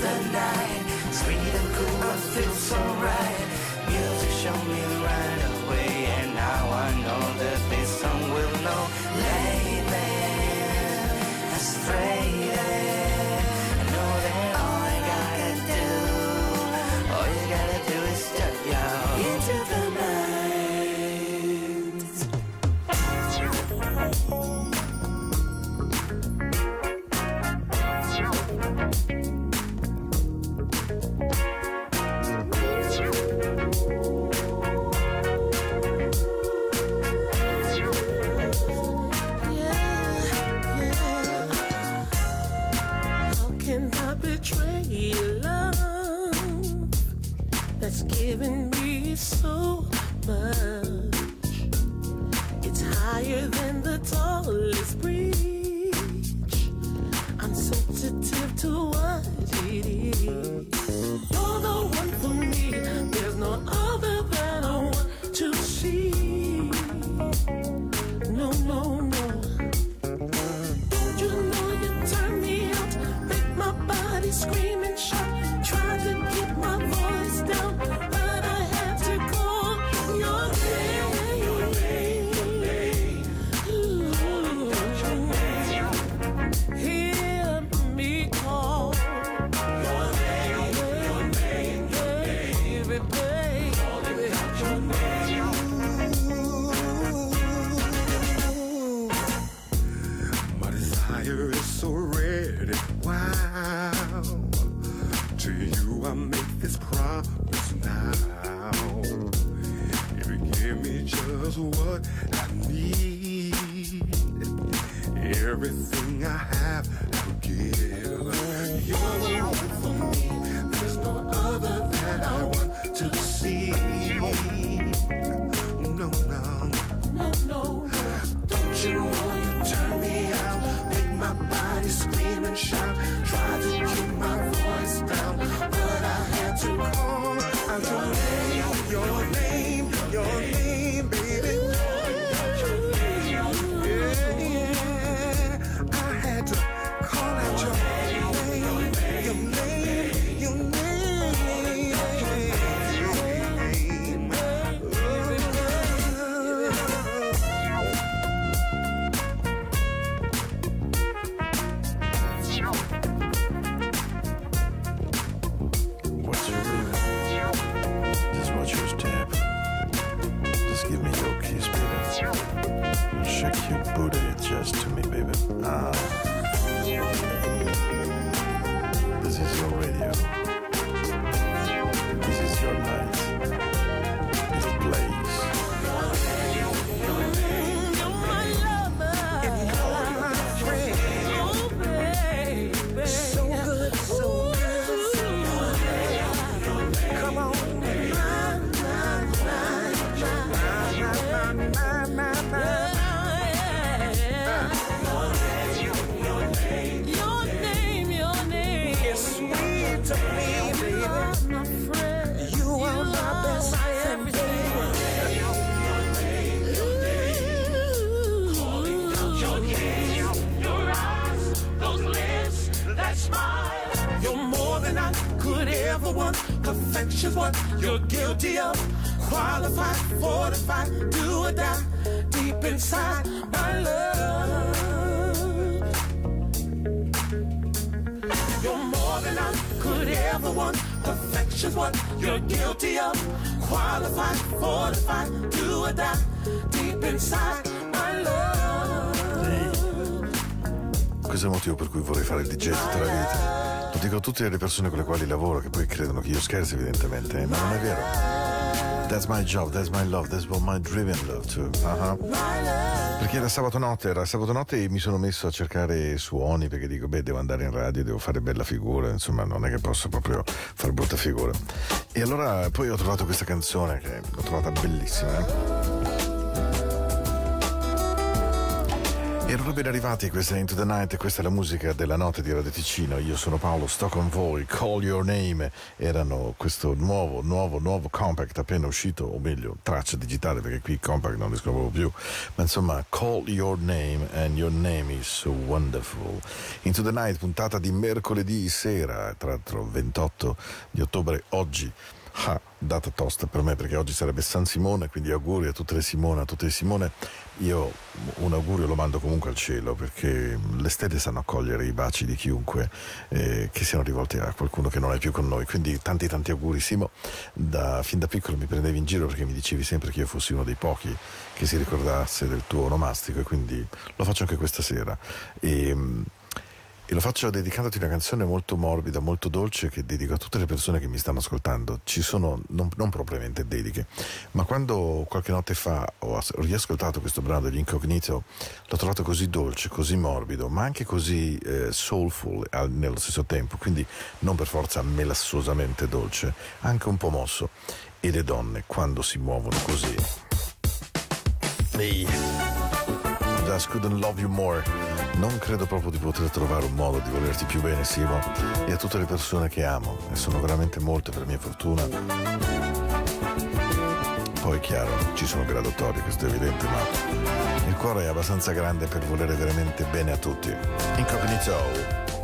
the night. Sweet and cool, I feel so right. Music showed me the right me just what I need, everything I have, I'll give. You're the one for me. There's no other that I want to see. No, no. No, no. Don't you want to turn me out? Make my body scream and shout. Try to keep my voice down, but I had to call out your name, your name, want. Perfection's what you're guilty of. Qualified, fortified, do or die. Deep inside, my love. You're more than I could ever want. Perfection's what you're guilty of. Qualified, fortified, do or die. Deep inside, my love. Questo è il motivo per cui vorrei fare il DJ tutta la vita. Lo dico a tutte le persone con le quali lavoro che poi credono che io scherzi evidentemente, ma non è vero. That's my job, that's my love, that's what my driven love too. Uh-huh. Perché era sabato notte, era sabato notte e mi sono messo a cercare suoni perché dico, beh, devo andare in radio, devo fare bella figura, insomma, non è che posso proprio fare brutta figura. E allora poi ho trovato questa canzone che l'ho trovata bellissima. eh. Erano ben arrivati, questa è Into the Night, questa è la musica della notte di Radio Ticino. Io sono Paolo, sto con voi, Call Your Name. Erano questo nuovo, nuovo, nuovo compact appena uscito, o meglio, traccia digitale, perché qui compact non li scoprovo più. Ma insomma, Call Your Name and Your Name is so wonderful. Into the Night, puntata di mercoledì sera, tra l'altro 28 di ottobre, oggi. Ah, data tosta per me perché oggi sarebbe San Simone, quindi auguri a tutte le Simone, a tutte le Simone. Io un augurio lo mando comunque al cielo perché le stelle sanno accogliere i baci di chiunque eh, che siano rivolti a qualcuno che non è più con noi. Quindi tanti tanti auguri Simo. Da, fin da piccolo mi prendevi in giro perché mi dicevi sempre che io fossi uno dei pochi che si ricordasse del tuo onomastico e quindi lo faccio anche questa sera. E, e lo faccio dedicandoti una canzone molto morbida, molto dolce che dedico a tutte le persone che mi stanno ascoltando. Ci sono non, non propriamente dediche, ma quando qualche notte fa ho riascoltato questo brano degli Incognito, l'ho trovato così dolce, così morbido, ma anche così eh, soulful al, nello stesso tempo, quindi non per forza melassosamente dolce, anche un po' mosso. E le donne quando si muovono così. Ehi. Just couldn't love you more. Non credo proprio di poter trovare un modo di volerti più bene, Simo, e a tutte le persone che amo, e sono veramente molte per mia fortuna. Poi, chiaro, ci sono graduatorie, questo è evidente, ma il cuore è abbastanza grande per volere veramente bene a tutti. Incognito.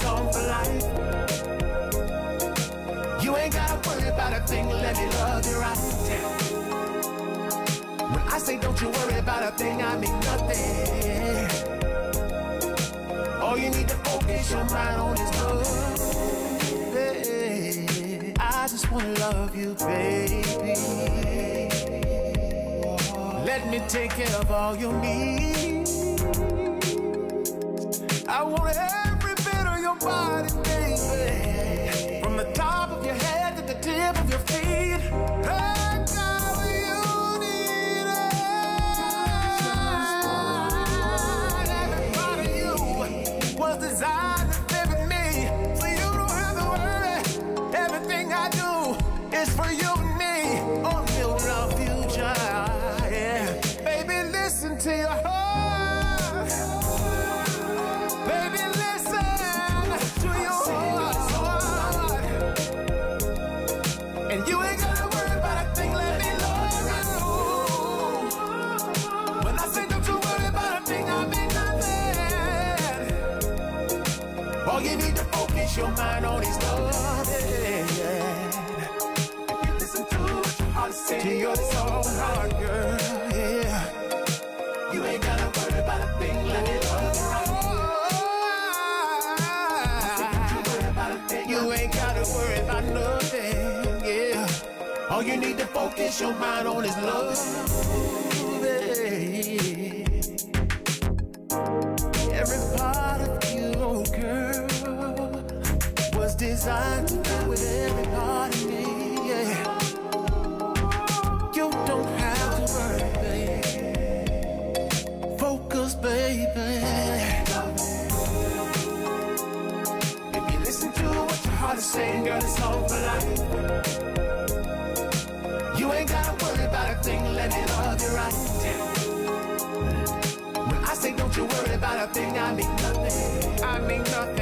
Girl, for life. You ain't gotta worry about a thing, let me love you right. When I say don't you worry about a thing, I mean nothing. All you need to focus your mind on is love. Hey, I just wanna love you, baby. Let me take care of all your needs. I want your body. From the top of your head to the tip of your feet. Your mind on is love. Yeah. If you listen to what saying, your heart, girl, yeah. You ain't gotta worry about a thing, love you. You ain't gotta worry about nothing, yeah. All you need to focus your mind on is love. Designed to be with every part of me, yeah. You don't have to worry, baby. Focus, baby. If you listen to what your heart is saying, girl, it's all for life. You ain't gotta worry about a thing, let me love you right. When I say don't you worry about a thing, I mean nothing. I mean nothing,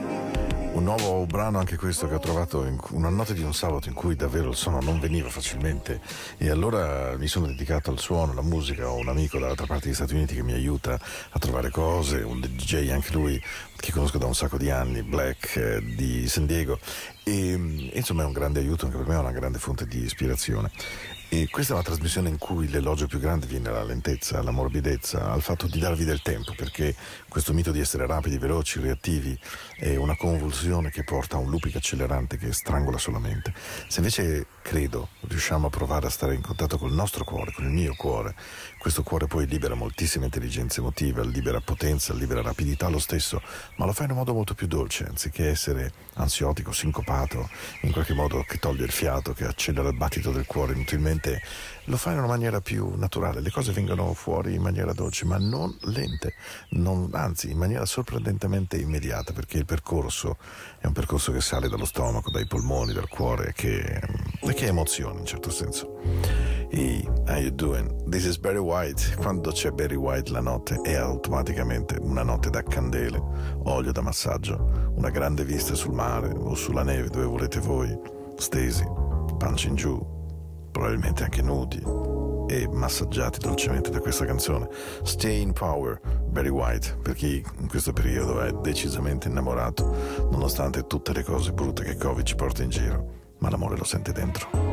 Un nuovo brano anche questo che ho trovato in una notte di un sabato in cui davvero il suono non veniva facilmente. E allora mi sono dedicato al suono, alla musica, ho un amico dall'altra parte degli Stati Uniti che mi aiuta a trovare cose, un DJ anche lui che conosco da un sacco di anni, Black eh, di San Diego. E mm, insomma è un grande aiuto anche per me, è una grande fonte di ispirazione. E questa è una trasmissione in cui l'elogio più grande viene alla lentezza, alla morbidezza, al fatto di darvi del tempo, perché questo mito di essere rapidi, veloci, reattivi è una convulsione che porta a un looping accelerante che strangola solamente. Se invece, credo, riusciamo a provare a stare in contatto col nostro cuore, con il mio cuore, questo cuore poi libera moltissime intelligenze emotive, libera potenza, libera rapidità lo stesso, ma lo fa in un modo molto più dolce, anziché essere ansiotico, sincopato, in qualche modo che toglie il fiato, che accelera il battito del cuore inutilmente lo fa in una maniera più naturale, le cose vengono fuori in maniera dolce, ma non lente, non- anzi in maniera sorprendentemente immediata, perché il percorso è un percorso che sale dallo stomaco, dai polmoni, dal cuore, che, e che emoziona in certo senso. Hey, how you doing? This is Barry White. Quando c'è Barry White la notte è automaticamente una notte da candele, olio da massaggio, una grande vista sul mare o sulla neve dove volete voi, stesi, pancia in giù, probabilmente anche nudi e massaggiati dolcemente da questa canzone. Stay in Power, Barry White, per chi in questo periodo è decisamente innamorato, nonostante tutte le cose brutte che Covid ci porta in giro. ma l'amore lo senti dentro.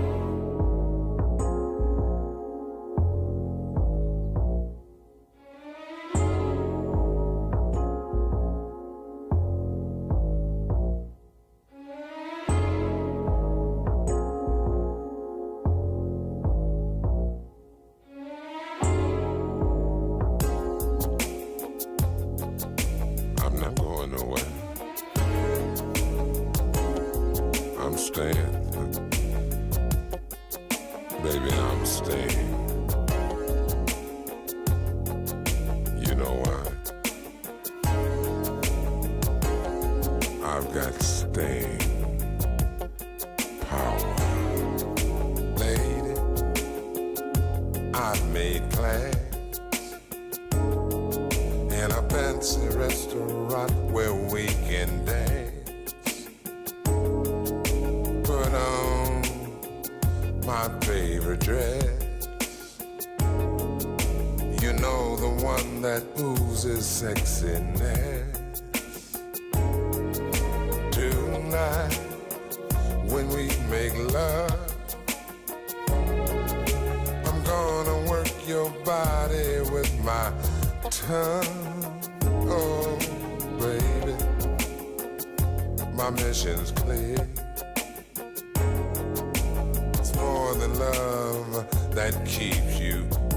That keeps you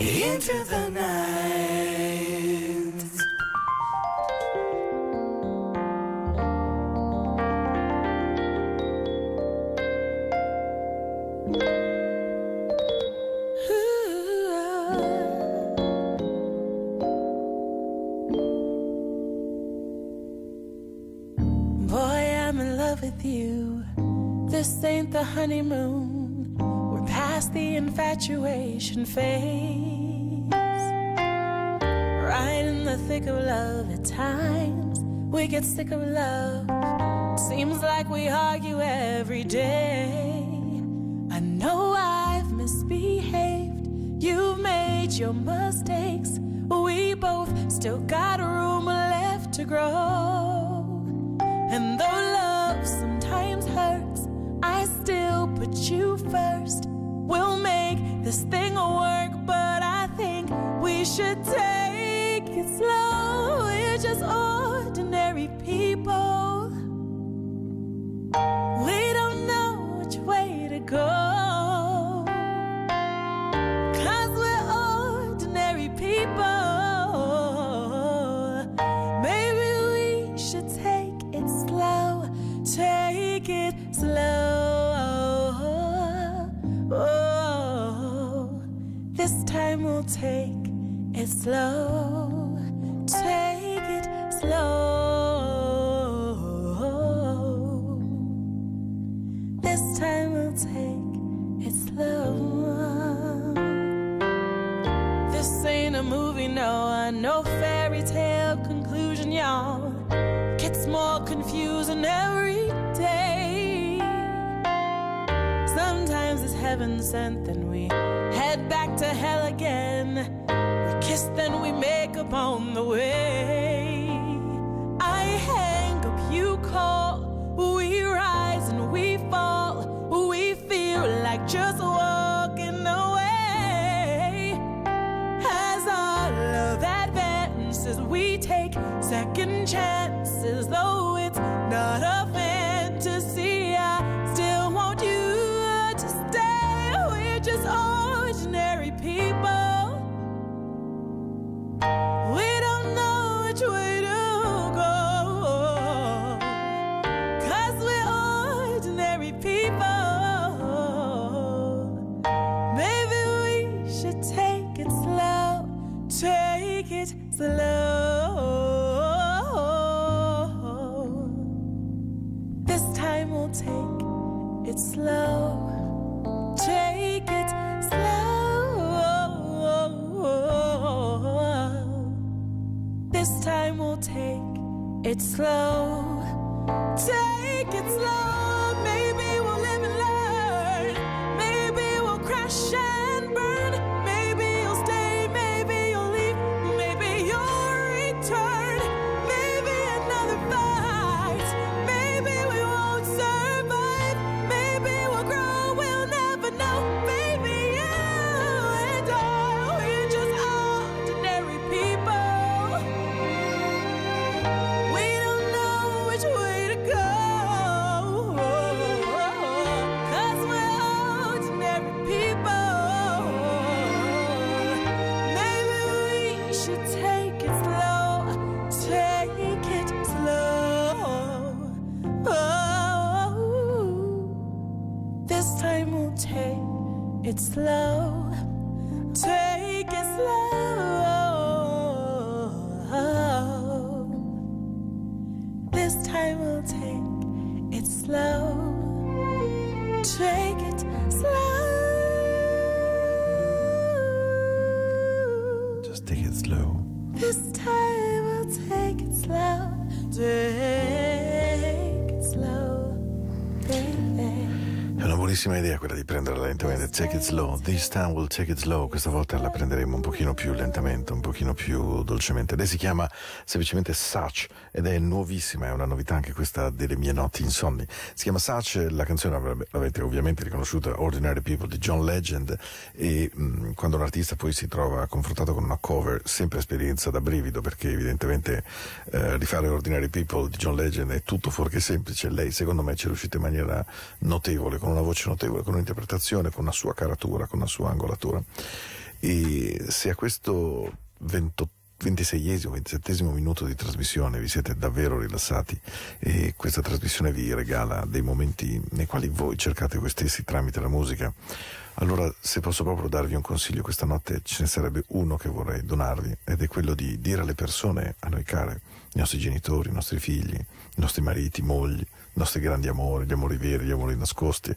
Into the night. Boy, I'm in love with you. This ain't the honeymoon. We're past the infatuation phase. Get sick of love. Seems like we argue every day. I know I've misbehaved. You've made your mistakes. We both still got a room left to grow. And though love sometimes hurts, I still put you first. We'll make this thing work, slow. Take it slow. This time we'll take it slow. This ain't a movie, no, no fairy tale conclusion, y'all. Gets more confusing every day. Sometimes it's heaven sent, then we head back to hell again. Kiss, then we make up on the way. I hang up, you call. We rise and we fall. We feel like just walking away. As our love advances, we take second chances, slow. Slow. Buonissima idea quella di prenderla lentamente. Take it slow. This time we'll take it slow. Questa volta la prenderemo un pochino più lentamente, un pochino più dolcemente. Lei si chiama semplicemente Such ed è nuovissima, è una novità anche questa delle mie notti insonni. Si chiama Such, la canzone l'avete ovviamente riconosciuta, Ordinary People di John Legend e mh, quando un artista poi si trova confrontato con una cover, sempre esperienza da brivido perché evidentemente eh, rifare Ordinary People di John Legend è tutto fuorché semplice. Lei secondo me ci è riuscita in maniera notevole, con una voce notevole, con un'interpretazione, con una sua caratura, con una sua angolatura. E se a questo 28 26esimo, 27 minuto di trasmissione, vi siete davvero rilassati e questa trasmissione vi regala dei momenti nei quali voi cercate voi stessi tramite la musica. Allora, se posso proprio darvi un consiglio, questa notte ce ne sarebbe uno che vorrei donarvi ed è quello di dire alle persone, a noi care, i nostri genitori, i nostri figli, i nostri mariti, mogli, nostri grandi amori, gli amori veri, gli amori nascosti,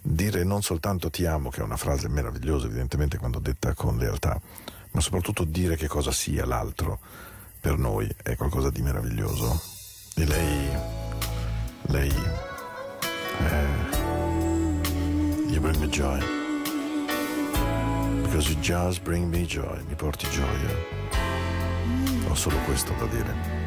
dire non soltanto ti amo, che è una frase meravigliosa evidentemente quando detta con lealtà, ma soprattutto dire che cosa sia l'altro per noi è qualcosa di meraviglioso. E lei, lei, eh, you bring me joy. Because you just bring me joy, mi porti gioia. Ho solo questo da dire.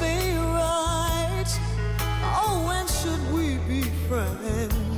Be right? Oh, when should we be friends?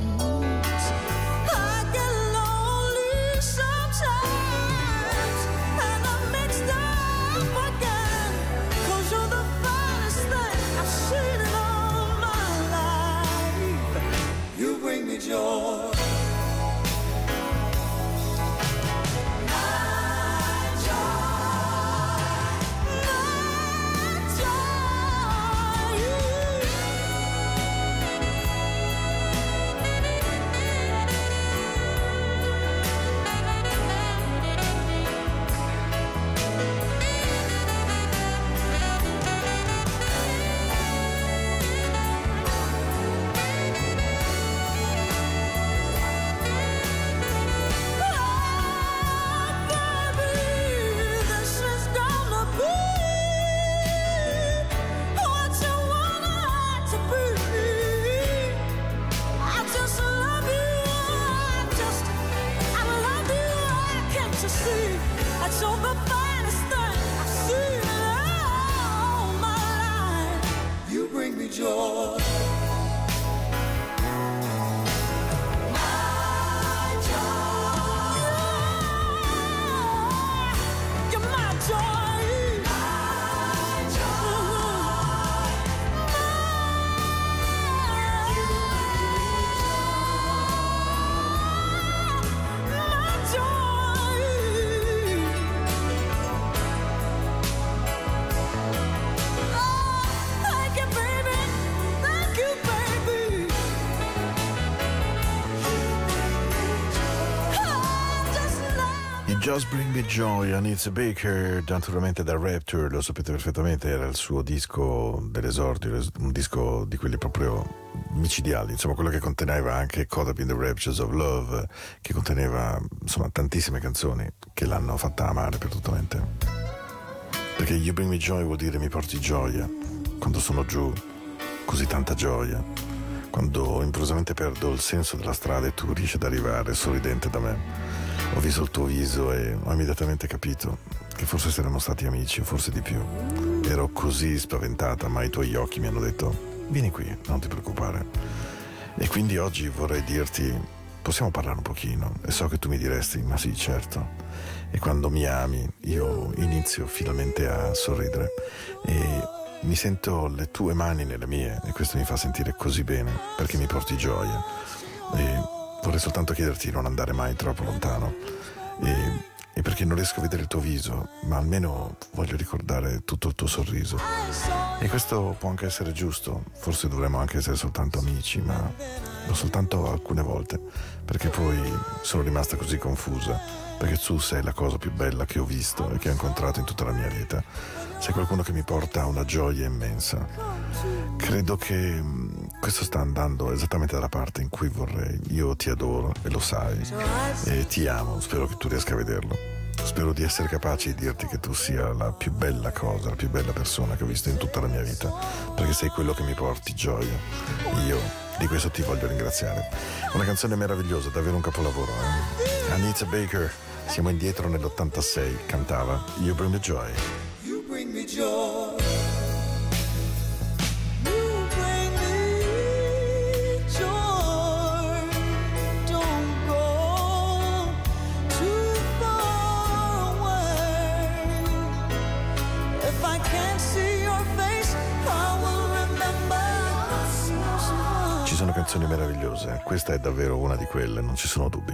Just Bring Me Joy, Anita Baker, naturalmente da Rapture, lo sapete perfettamente, era il suo disco dell'esordio, un disco di quelli proprio micidiali, insomma quello che conteneva anche Caught Up in the Raptures of Love, che conteneva insomma tantissime canzoni che l'hanno fatta amare perdutamente. Perché You Bring Me Joy vuol dire mi porti gioia, quando sono giù, così tanta gioia, quando improvvisamente perdo il senso della strada e tu riesci ad arrivare sorridente da me. Ho visto il tuo viso e ho immediatamente capito che forse saremmo stati amici, forse di più. Ero così spaventata, ma i tuoi occhi mi hanno detto: Vieni qui, non ti preoccupare. E quindi oggi vorrei dirti: possiamo parlare un pochino? E so che tu mi diresti: Ma sì, certo. E quando mi ami, io inizio finalmente a sorridere e mi sento le tue mani nelle mie e questo mi fa sentire così bene perché mi porti gioia. E vorrei soltanto chiederti di non andare mai troppo lontano e, e perché non riesco a vedere il tuo viso, ma almeno voglio ricordare tutto il tuo sorriso. E questo può anche essere giusto, forse dovremmo anche essere soltanto amici, ma soltanto alcune volte, perché poi sono rimasta così confusa, perché tu sei la cosa più bella che ho visto e che ho incontrato in tutta la mia vita. Sei qualcuno che mi porta una gioia immensa. Credo che questo sta andando esattamente dalla parte in cui vorrei. Io ti adoro e lo sai. E ti amo, spero che tu riesca a vederlo. Spero di essere capace di dirti che tu sia la più bella cosa, la più bella persona che ho visto in tutta la mia vita, perché sei quello che mi porti gioia. Io di questo ti voglio ringraziare. Una canzone meravigliosa, davvero un capolavoro. Eh? Anita Baker, siamo indietro nell'86, cantava You Bring the Joy. You bring me joy. Canzoni meravigliose, questa è davvero una di quelle, non ci sono dubbi.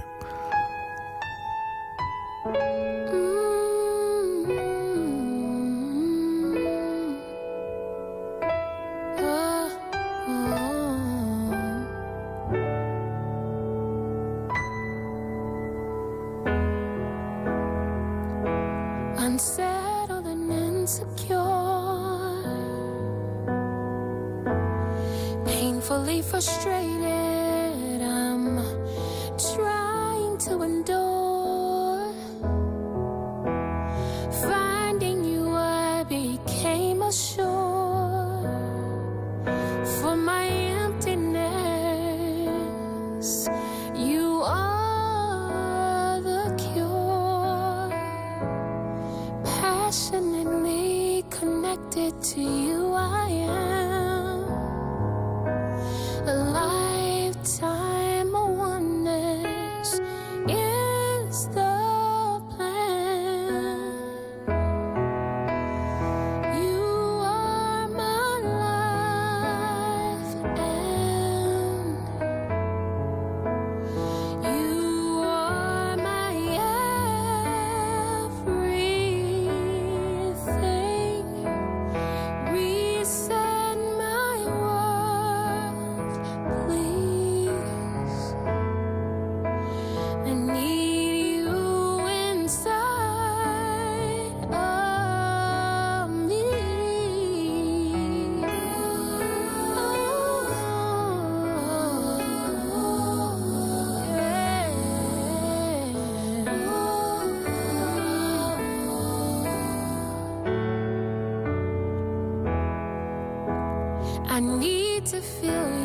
To feel you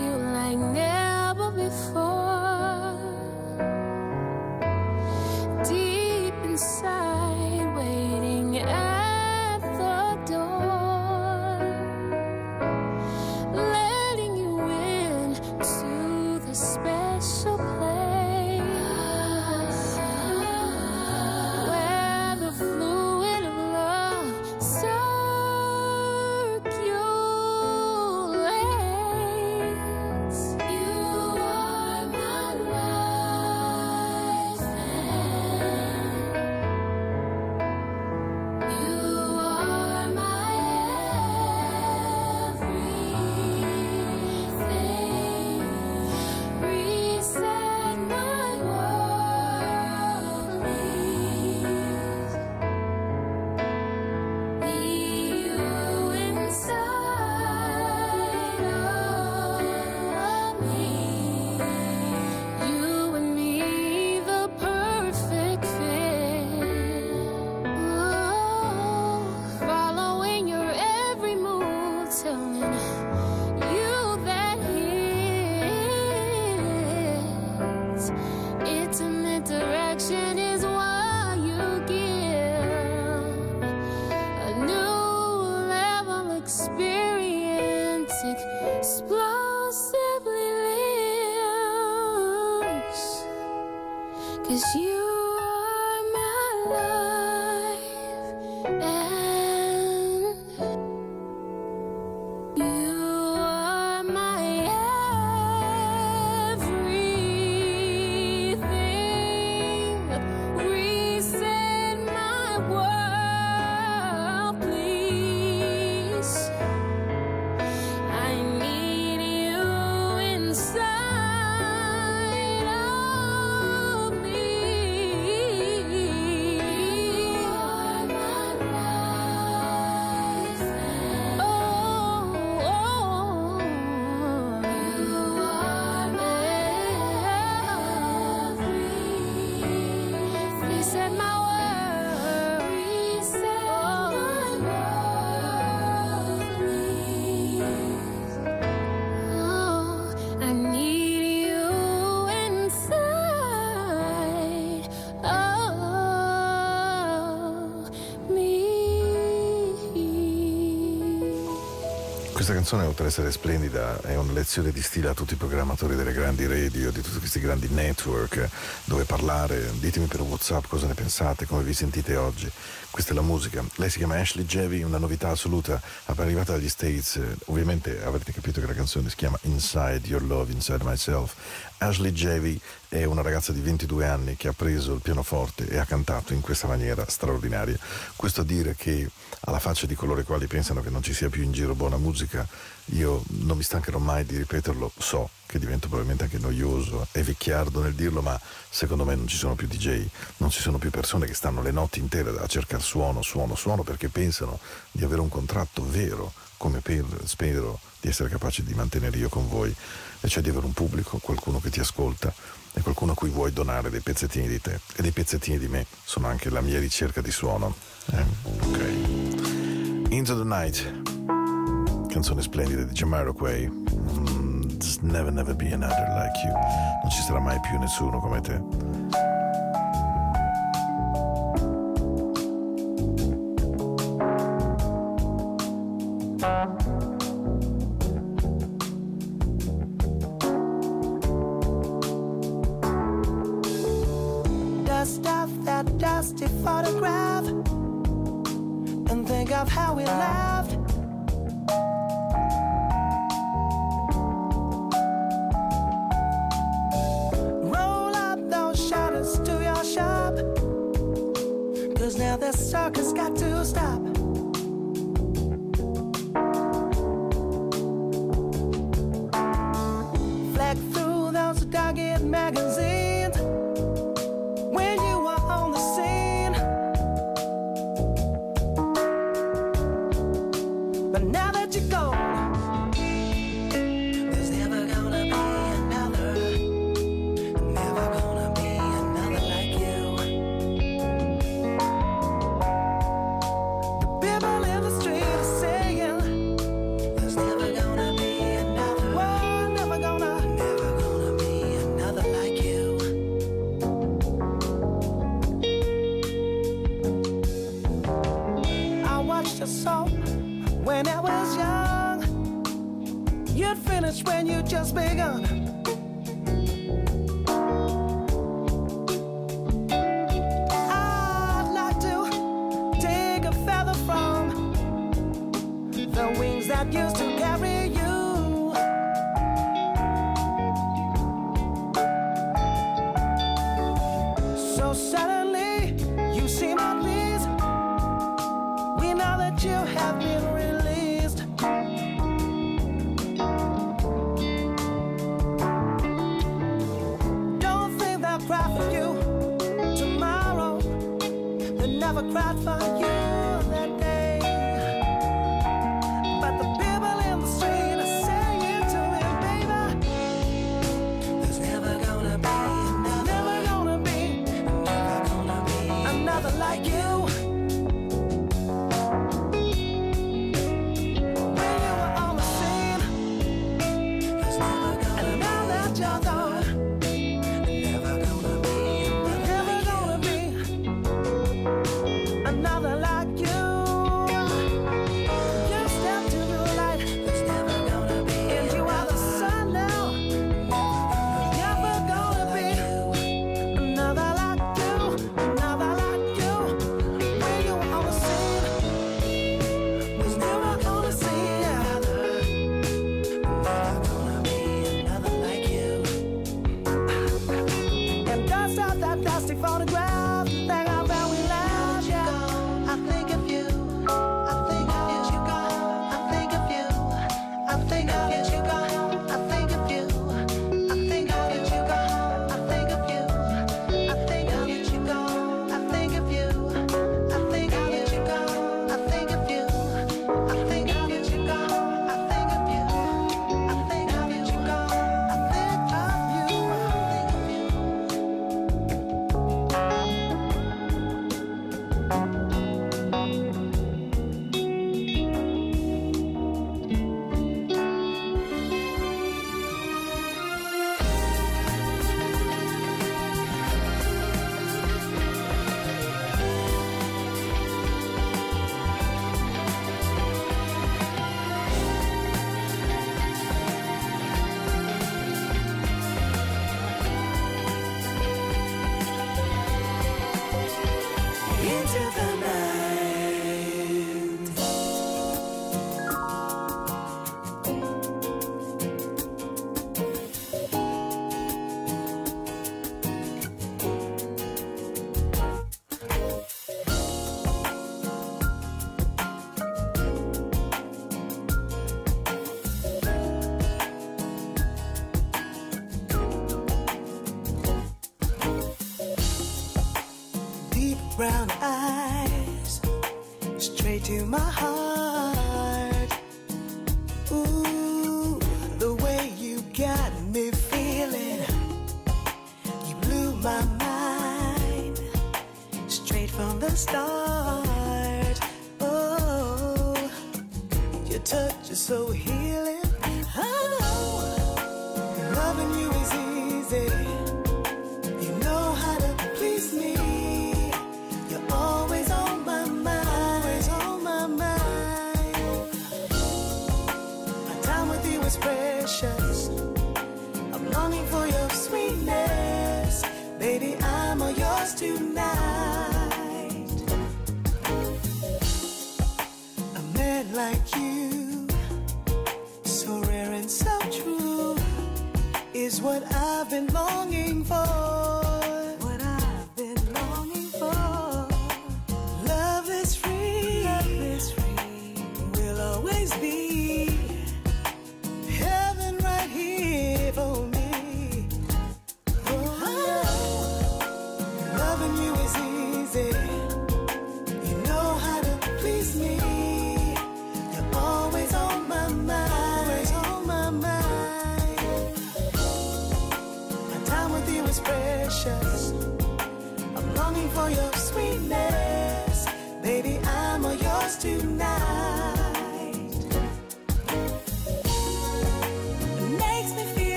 Questa canzone, oltre ad essere splendida, è una lezione di stile a tutti i programmatori delle grandi radio, di tutti questi grandi network, dove parlare. Ditemi per WhatsApp cosa ne pensate, come vi sentite oggi. Questa è la musica. Lei si chiama Ashley Jevi, una novità assoluta, appena arrivata dagli States. eh, Ovviamente avrete capito che la canzone si chiama Inside Your Love, Inside Myself. Ashley Jevi è una ragazza di 22 anni che ha preso il pianoforte e ha cantato in questa maniera straordinaria. Questo a dire che alla faccia di coloro i quali pensano che non ci sia più in giro buona musica, io non mi stancherò mai di ripeterlo, so che divento probabilmente anche noioso e vecchiardo nel dirlo, ma secondo me non ci sono più DJ, non ci sono più persone che stanno le notti intere a cercare suono, suono, suono perché pensano di avere un contratto vero, come per spero di essere capaci di mantenere io con voi, e cioè di avere un pubblico, qualcuno che ti ascolta e qualcuno a cui vuoi donare dei pezzettini di te e dei pezzettini di me sono anche la mia ricerca di suono. Eh? Ok. Into the Night, canzone splendida di Jamiroquai. Mm, There's never never be another like you. Non ci sarà mai più nessuno come te.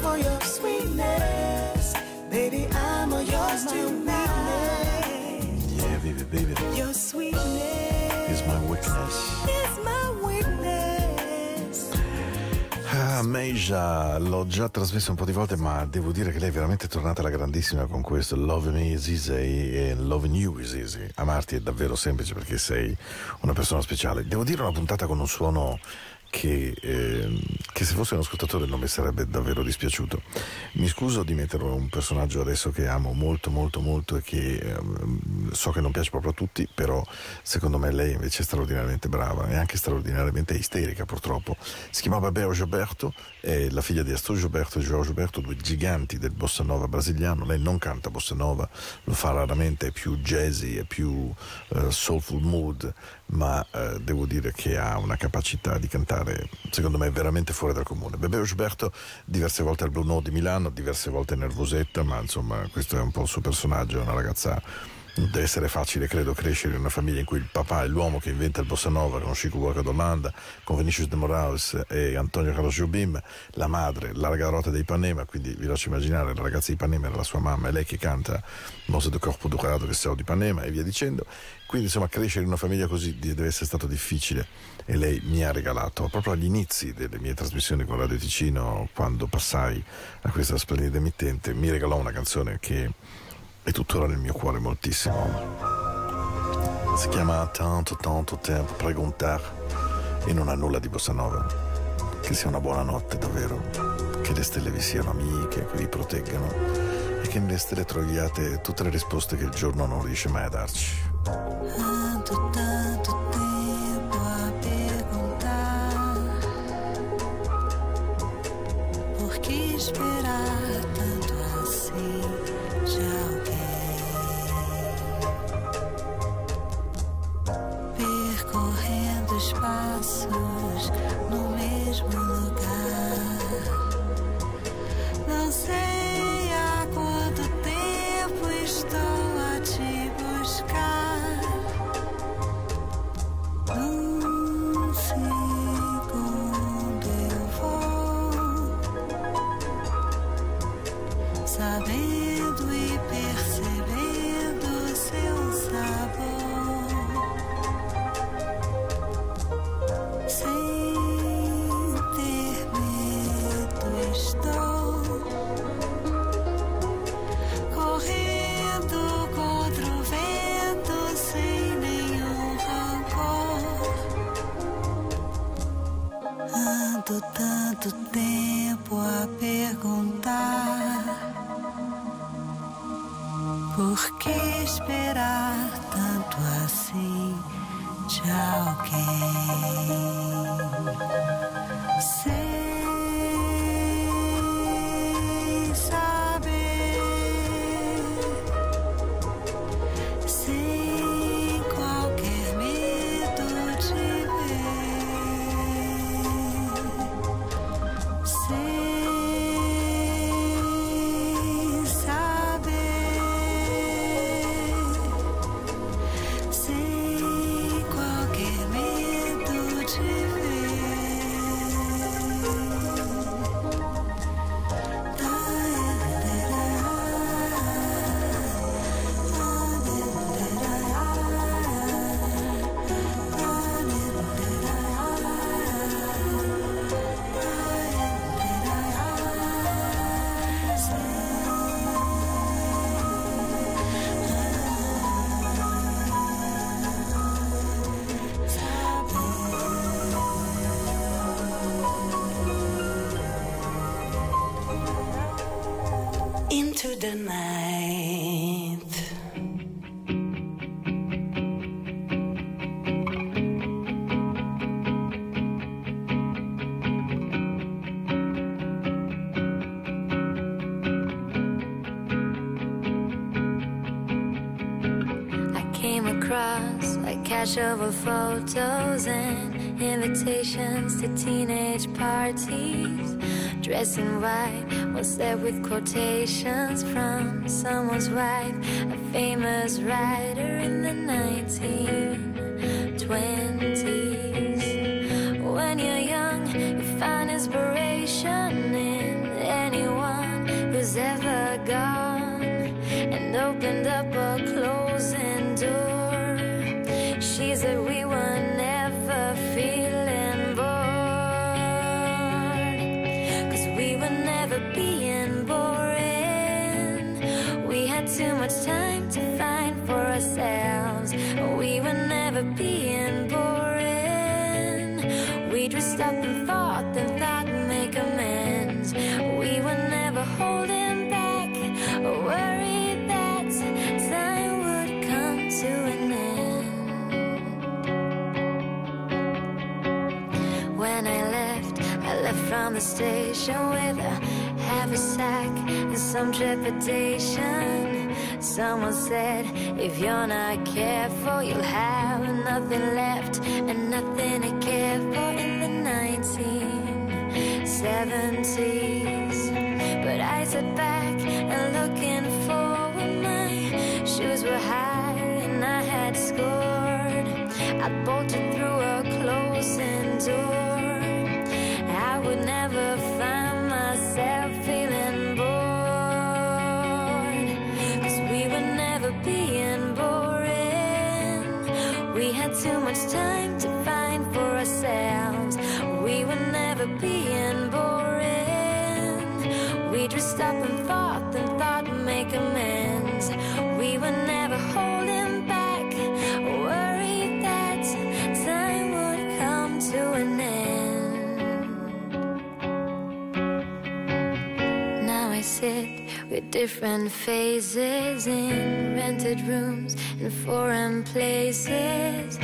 For your sweetness. Baby, I'm all yours tonight. Yeah, baby, baby. Your sweetness Is my weakness. is my weakness. Ah, Meija, l'ho già trasmesso un po' di volte, ma devo dire che lei è veramente tornata alla grandissima con questo Love Me is easy e Loving You is easy. Amarti è davvero semplice perché sei una persona speciale. Devo dire una puntata con un suono che, ehm, che se fosse un ascoltatore non mi sarebbe davvero dispiaciuto. Mi scuso di mettere un personaggio adesso che amo molto molto molto e che ehm, so che non piace proprio a tutti, però secondo me lei invece è straordinariamente brava e anche straordinariamente isterica purtroppo. Si chiamava Beo Gilberto, è la figlia di Astor Gilberto e João Gilberto, due giganti del bossa nova brasiliano. Lei non canta bossa nova, lo fa raramente, è più jazzy, è più eh, soulful mood, ma eh, devo dire che ha una capacità di cantare, secondo me, veramente fuori dal comune. Bebeo Gilberto diverse volte al Blue Note di Milano, diverse volte nervosetta, ma insomma questo è un po' il suo personaggio, è una ragazza deve essere facile, credo, crescere in una famiglia in cui il papà è l'uomo che inventa il bossa nova con Chico Buarque d'Olanda, con Vinicius de Morales e Antonio Carlos Jobim, la madre, la ragazza di Ipanema, quindi vi lascio immaginare, la ragazza di Ipanema era la sua mamma, è lei che canta Mose de Corpo Dorado che sei di Ipanema e via dicendo. Quindi insomma crescere in una famiglia così deve essere stato difficile e lei mi ha regalato proprio agli inizi delle mie trasmissioni con Radio Ticino, quando passai a questa splendida emittente, mi regalò una canzone che è tuttora nel mio cuore moltissimo. Si chiama Tanto tanto tempo preguntar e non ha nulla di bossa nova. Che sia una buona notte davvero, che le stelle vi siano amiche, che vi proteggano e che nelle stelle troviate tutte le risposte che il giorno non riesce mai a darci. Tanto, tanto tempo of photos and invitations to teenage parties. Dressed in white, one set with quotations from someone's wife, a famous writer in the 1920s. The station with a a sack and some trepidation. Someone said, if you're not careful, you'll have nothing left and nothing to care for in the 1970s. But I sat back and looking forward, my shoes were high and I had scored. I bolted through a closing door. Much time to find for ourselves. We were never being boring. We dressed up and thought and thought we'd make amends. We were never holding back, worried that time would come to an end. Now I sit with different phases in rented rooms in foreign places.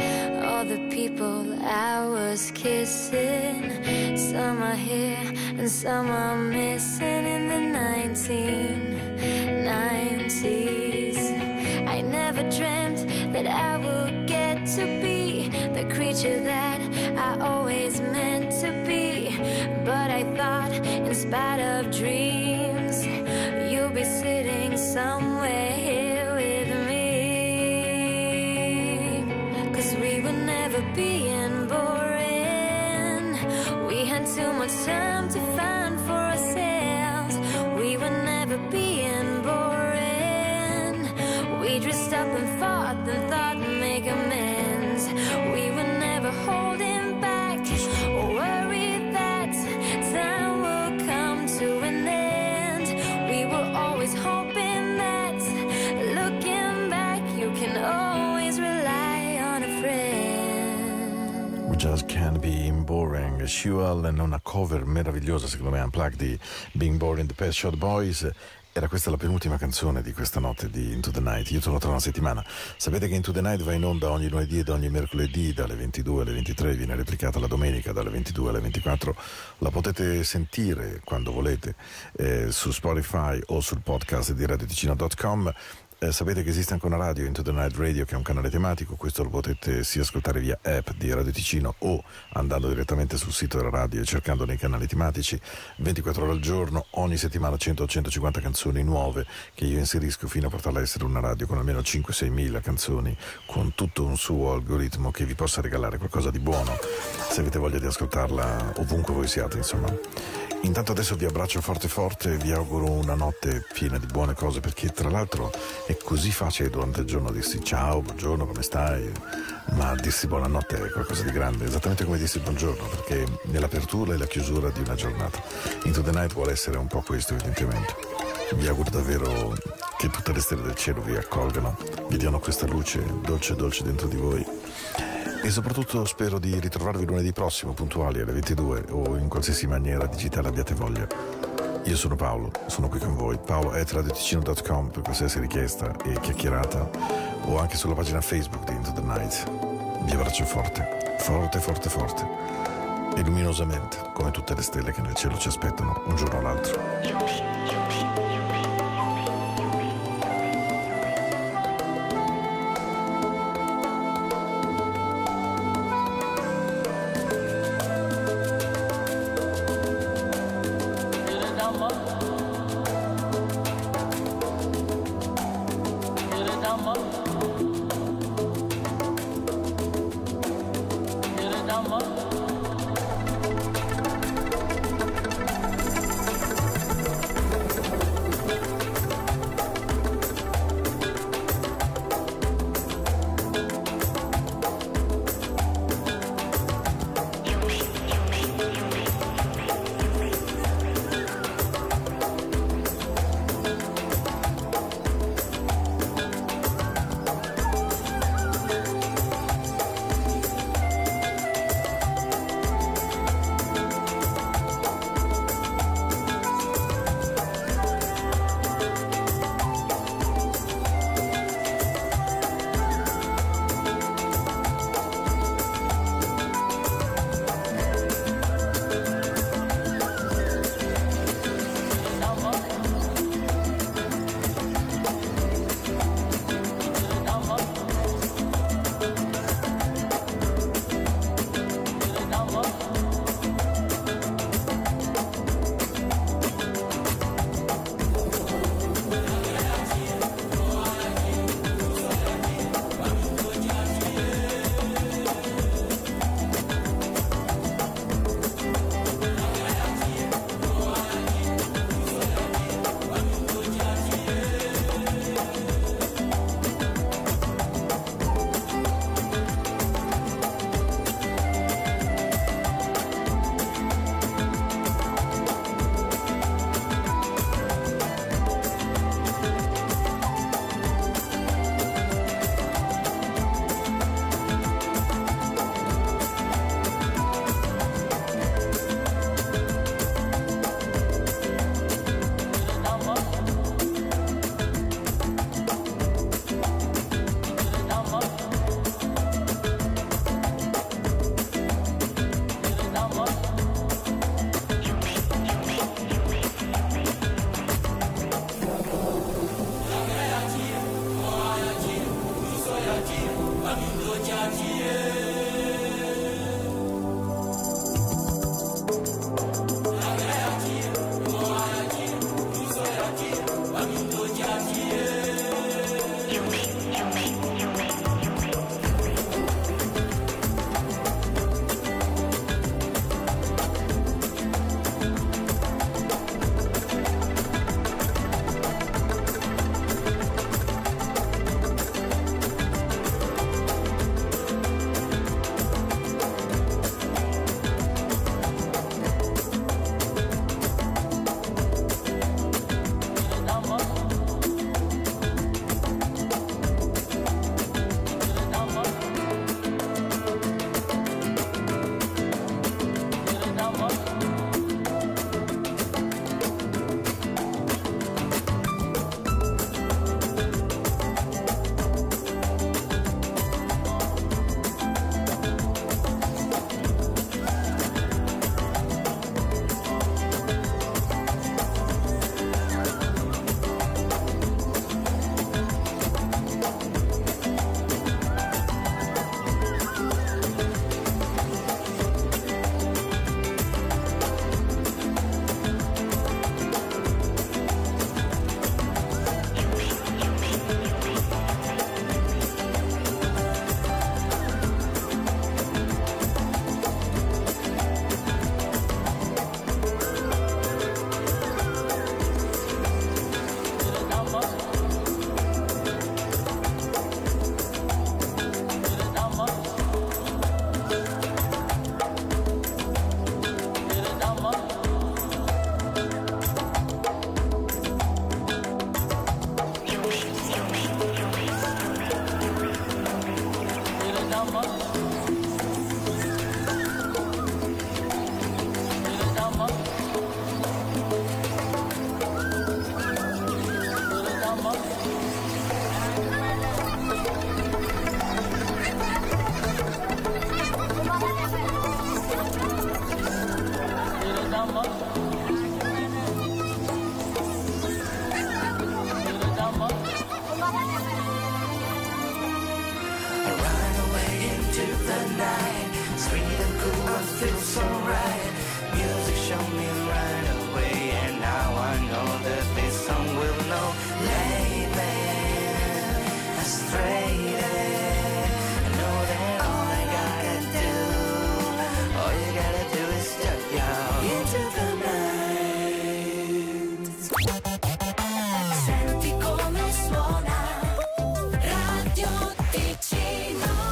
People I was kissing, some are here and some are missing in the 1990s. I never dreamt that I would get to be the creature that I always meant to be. But I thought, in spite of dreams, too much time to find for ourselves. We were never being boring. We dressed up and fought. Sue Allen, una cover meravigliosa secondo me, unplugged di Being Boring, The Pet Shot Boys. Era questa la penultima canzone di questa notte di Into the Night. Io torno tra una settimana. Sapete che Into the Night va in onda ogni lunedì ed ogni mercoledì dalle 22 alle 23, viene replicata la domenica dalle 22 alle 24. La potete sentire quando volete eh, su Spotify o sul podcast di radioticino.com. Eh, sapete che esiste anche una radio, Into the Night Radio, che è un canale tematico, questo lo potete sia ascoltare via app di Radio Ticino o andando direttamente sul sito della radio e cercando nei canali tematici 24 ore al giorno, ogni settimana 100-150 canzoni nuove che io inserisco fino a portarla a essere una radio con almeno 5-6 mila canzoni, con tutto un suo algoritmo che vi possa regalare qualcosa di buono, se avete voglia di ascoltarla ovunque voi siate, insomma. Intanto adesso vi abbraccio forte forte e vi auguro una notte piena di buone cose perché tra l'altro è così facile durante il giorno dirsi ciao, buongiorno, come stai? Ma dirsi buonanotte è qualcosa di grande, esattamente come dirsi buongiorno perché è l'apertura e la chiusura di una giornata. Into the Night vuole essere un po' questo evidentemente. Vi auguro davvero che tutte le stelle del cielo vi accolgano, vi diano questa luce dolce dolce dentro di voi e soprattutto spero di ritrovarvi lunedì prossimo puntuali alle 22 o in qualsiasi maniera digitale abbiate voglia. Io sono Paolo, sono qui con voi, paolo at radioticino.com per qualsiasi richiesta e chiacchierata o anche sulla pagina Facebook di Into the Night. Vi abbraccio forte, forte, forte, forte e luminosamente, come tutte le stelle che nel cielo ci aspettano un giorno o l'altro.